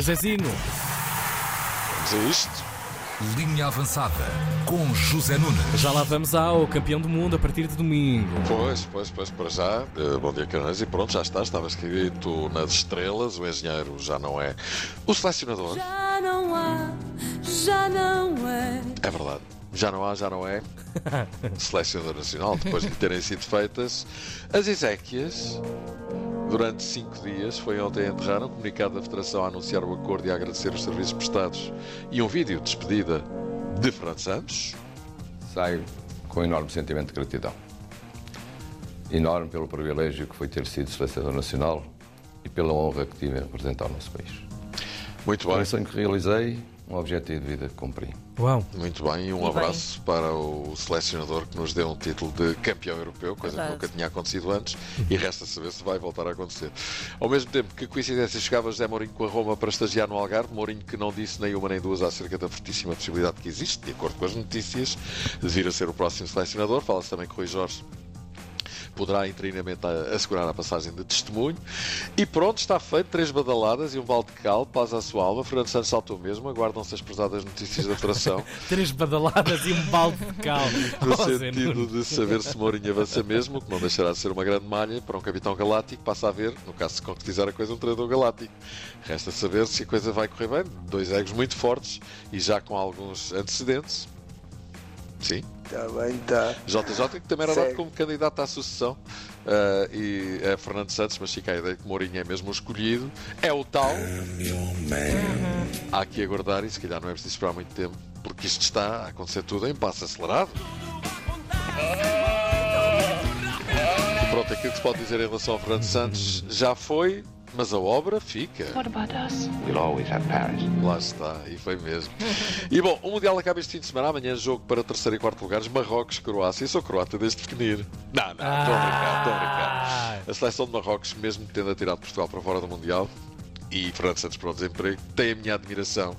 Zezinho. Vamos a isto. Linha avançada com José Nunes. Já lá vamos ao campeão do mundo a partir de domingo. Pois, pois, pois, para já. Eh, bom dia, Canais. E pronto, já está. Estava escrito nas estrelas. O engenheiro já não é. O selecionador. Já não há, já não é. É verdade. Já não há, já não é. Selecionador nacional, depois de terem sido feitas as Ezequias. Durante cinco dias, foi ontem a enterrar um comunicado da Federação a anunciar o acordo e a agradecer os serviços prestados e um vídeo de despedida de Fernando Santos. Saio com um enorme sentimento de gratidão. Enorme pelo privilégio que foi ter sido selecionador nacional e pela honra que tive em representar o nosso país. Muito Foi bem. um sonho que realizei, um objetivo de vida que cumpri. Uau. Muito bem, e um E abraço para o selecionador que nos deu um título de campeão europeu, coisa Verdade. que nunca tinha acontecido antes, e resta saber se vai voltar a acontecer. Ao mesmo tempo, que coincidência chegava José Mourinho com a Roma para estagiar no Algarve, Mourinho que não disse nem uma nem duas acerca da fortíssima possibilidade que existe, de acordo com as notícias, de vir a ser o próximo selecionador. Fala-se também que Rui Jorge poderá interinamente assegurar a passagem de testemunho. E pronto, está feito. Três badaladas e um balde de cal, paz à sua alma. Fernando Santos saltou mesmo. Aguardam-se as pesadas notícias da federação. Três badaladas e um balde de cal. No Oh, sentido de saber se Mourinho avança mesmo, que não deixará de ser uma grande malha para um capitão galáctico, passa a ver, no caso de concretizar a coisa, um treinador galáctico. Resta saber se a coisa vai correr bem. Dois egos muito fortes e já com alguns antecedentes. Sim. Está bem, está. JJ, que também era dado como candidato à sucessão, ah, e é Fernando Santos, mas fica a ideia que Mourinho é mesmo o escolhido. É o tal. Há que aguardar e se calhar não é preciso esperar muito tempo, porque isto está a acontecer tudo em passo acelerado. Pronto, aquilo que se pode dizer em relação ao Fernando Santos já foi, mas a obra fica. We'll always have Paris. Lá está, e foi mesmo. E bom, o Mundial acaba este fim de semana. Amanhã jogo para terceiro e quarto lugares. Marrocos, Croácia. Eu sou croata desde pequenino. Não, não, estou a brincar, estou a brincar. Ah, A seleção de Marrocos, mesmo tendo atirado Portugal para fora do Mundial, e Fernando Santos para o desemprego, tem a minha admiração.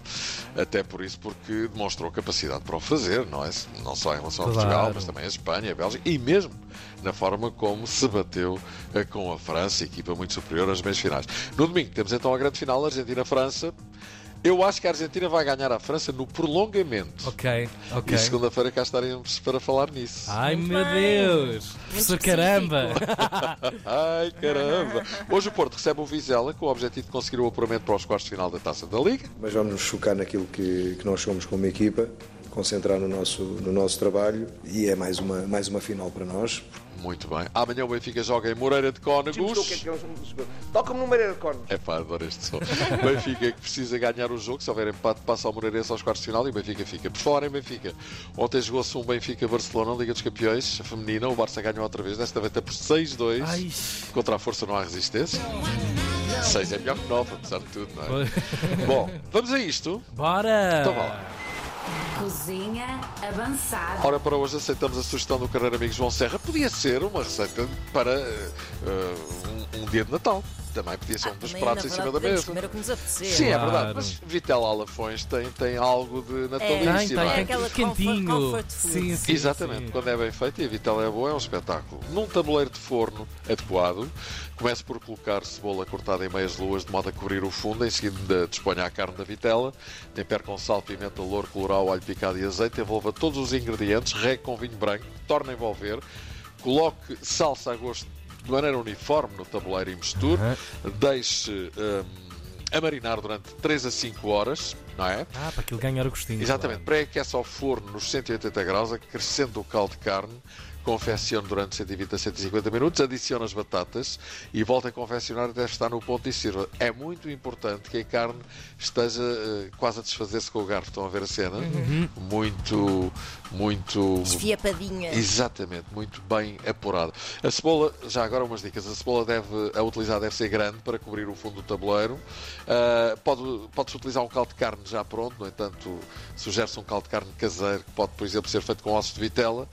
Até por isso, porque demonstrou capacidade para o fazer, não é? Não só em relação a Claro. Portugal, mas também a Espanha, a Bélgica e mesmo na forma como se bateu eh, com a França, equipa muito superior às meias finais. No domingo temos então a grande final, Argentina-França. Eu acho que a Argentina vai ganhar a França no prolongamento. ok, ok. E segunda-feira cá estaremos para falar nisso. Ai Muito meu bem. Deus! Professor caramba! Ai, caramba! Hoje o Porto recebe o Vizela com o objetivo de conseguir o apuramento para os quartos de final da Taça da Liga. Mas vamos nos focar naquilo que, que nós somos como equipa, concentrar no nosso, no nosso trabalho e é mais uma, mais uma final para nós. Muito bem. Amanhã o Benfica joga em Moreira de Cónegos. Toca-me no Mareira de Cornos. É pá, adoro este som. Benfica que precisa ganhar o jogo. Se houver empate, passa ao Moreirense aos quartos de final e o Benfica fica. Por fora em Benfica. Ontem jogou-se um Benfica-Barcelona, Liga dos Campeões, a feminina. O Barça ganhou outra vez, desta vez até por 6-2. Ai, Contra a força não há resistência. 6 é melhor que 9, apesar de tudo, não é? Bom, vamos a isto. bora! Então vá lá. Cozinha avançada. Ora, para hoje aceitamos a sugestão do carreiro amigo João Serra. Podia ser uma receita para eh, um, um dia de Natal. Também podia ser um dos pratos em cima da mesa. comer o que nos apetecer. Sim, é Claro. verdade. Mas Vitela Alafões tem, tem algo de Tem, natalício. não tem, é? É aquela quentinho. comfort- comfort food. Sim, sim, Exatamente, sim. quando é bem feito e a vitela é boa, é um espetáculo. Num tabuleiro de forno adequado, comece por colocar cebola cortada em meias luas de modo a cobrir o fundo, em seguida disponha a carne da vitela, tempere com sal, pimenta, louro, colorau, alho picado e azeite, envolva todos os ingredientes, regue com vinho branco, torne a envolver, coloque salsa a gosto de maneira uniforme no tabuleiro e misture, deixe hum, a marinar durante 3 a 5 horas, não é? Ah, para aquilo ganhar o gostinho. Exatamente, pré-aqueça ao forno nos 180 graus, acrescenta o caldo de carne, confeccione durante 120 a 150 minutos, adicione as batatas e volta a confeccionar até estar no ponto e sirva. É muito importante que a carne esteja eh, quase a desfazer-se com o garfo. Estão a ver a cena? Muito, muito. Esfiapadinha. Exatamente, muito bem apurado. A cebola, já agora umas dicas, a cebola deve, a utilizar deve ser grande para cobrir o fundo do tabuleiro. Pode, pode-se utilizar um caldo de carne já pronto, no entanto, sugere-se um caldo de carne caseiro, que pode, por exemplo, ser feito com ossos de vitela.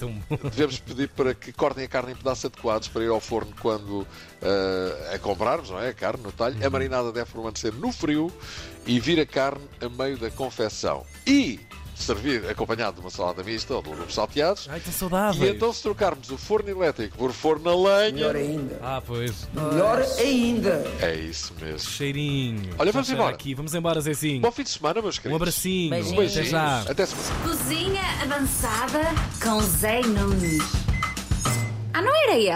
Bom. devemos pedir para que cortem a carne em pedaços adequados para ir ao forno quando ah, a comprarmos, não é? A carne no talho. A marinada deve permanecer no frio e vir a carne a meio da confecção. E servir acompanhado de uma salada mista ou de legumes salteados. Ai, tão E saudáveis. então, se trocarmos o forno elétrico por forno a lenha, Melhor ainda. Ah, pois. Melhor ainda. é isso mesmo. Cheirinho. Olha, vamos Só embora. Aqui. Vamos embora, Zezinho. Bom fim de semana, meus Um queridos. abracinho. Beijinhos. Até já. Até semana. Cozinha avançada com Zé Nunes. Ah, não era ele,